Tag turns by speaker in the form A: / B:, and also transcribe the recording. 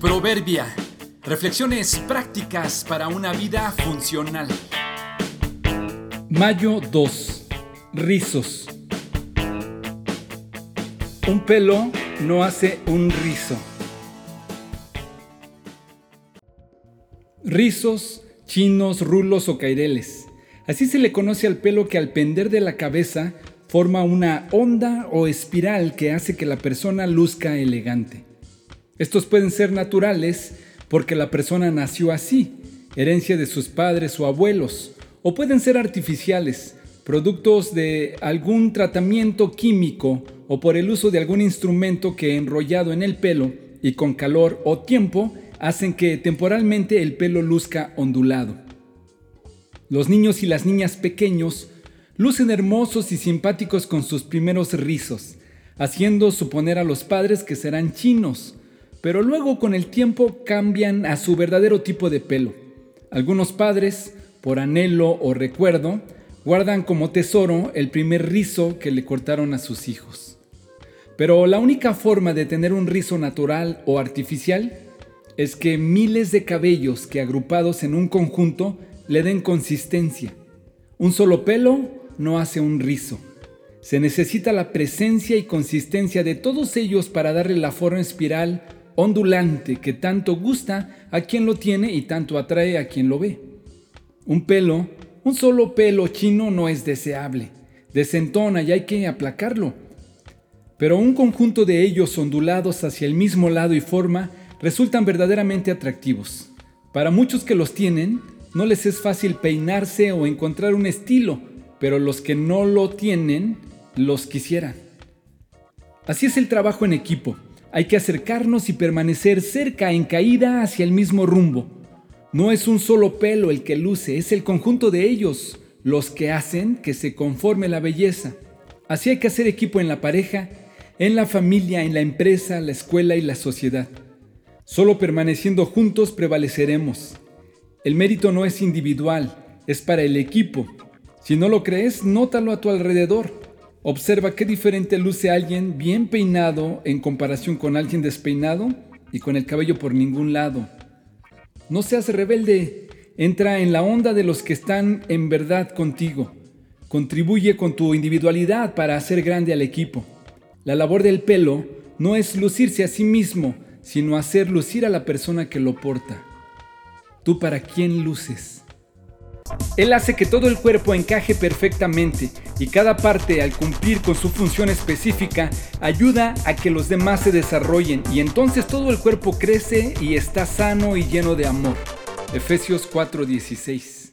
A: Proverbia. Reflexiones prácticas para una vida funcional.
B: Mayo 2. Rizos. Un pelo no hace un rizo. Rizos, chinos, rulos o caireles. Así se le conoce al pelo que al pender de la cabeza forma una onda o espiral que hace que la persona luzca elegante. Estos pueden ser naturales porque la persona nació así, herencia de sus padres o abuelos, o pueden ser artificiales, productos de algún tratamiento químico o por el uso de algún instrumento que enrollado en el pelo y con calor o tiempo hacen que temporalmente el pelo luzca ondulado. Los niños y las niñas pequeños lucen hermosos y simpáticos con sus primeros rizos, haciendo suponer a los padres que serán chinos, pero luego con el tiempo cambian a su verdadero tipo de pelo. Algunos padres, por anhelo o recuerdo, guardan como tesoro el primer rizo que le cortaron a sus hijos. Pero la única forma de tener un rizo natural o artificial es que miles de cabellos que agrupados en un conjunto le den consistencia. Un solo pelo no hace un rizo. Se necesita la presencia y consistencia de todos ellos para darle la forma espiral ondulante que tanto gusta a quien lo tiene y tanto atrae a quien lo ve. Un pelo, un solo pelo chino no es deseable, desentona y hay que aplacarlo. Pero un conjunto de ellos ondulados hacia el mismo lado y forma resultan verdaderamente atractivos. Para muchos que los tienen, no les es fácil peinarse o encontrar un estilo, pero los que no lo tienen, los quisieran. Así es el trabajo en equipo. Hay que acercarnos y permanecer cerca en caída hacia el mismo rumbo. No es un solo pelo el que luce, es el conjunto de ellos los que hacen que se conforme la belleza. Así hay que hacer equipo en la pareja, en la familia, en la empresa, la escuela y la sociedad. Solo permaneciendo juntos prevaleceremos. El mérito no es individual, es para el equipo. Si no lo crees, nótalo a tu alrededor. Observa qué diferente luce alguien bien peinado en comparación con alguien despeinado y con el cabello por ningún lado. No seas rebelde, entra en la onda de los que están en verdad contigo. Contribuye con tu individualidad para hacer grande al equipo. La labor del pelo no es lucirse a sí mismo, sino hacer lucir a la persona que lo porta. ¿Tú para quién luces? Él hace que todo el cuerpo encaje perfectamente y cada parte al cumplir con su función específica ayuda a que los demás se desarrollen y entonces todo el cuerpo crece y está sano y lleno de amor. Efesios 4:16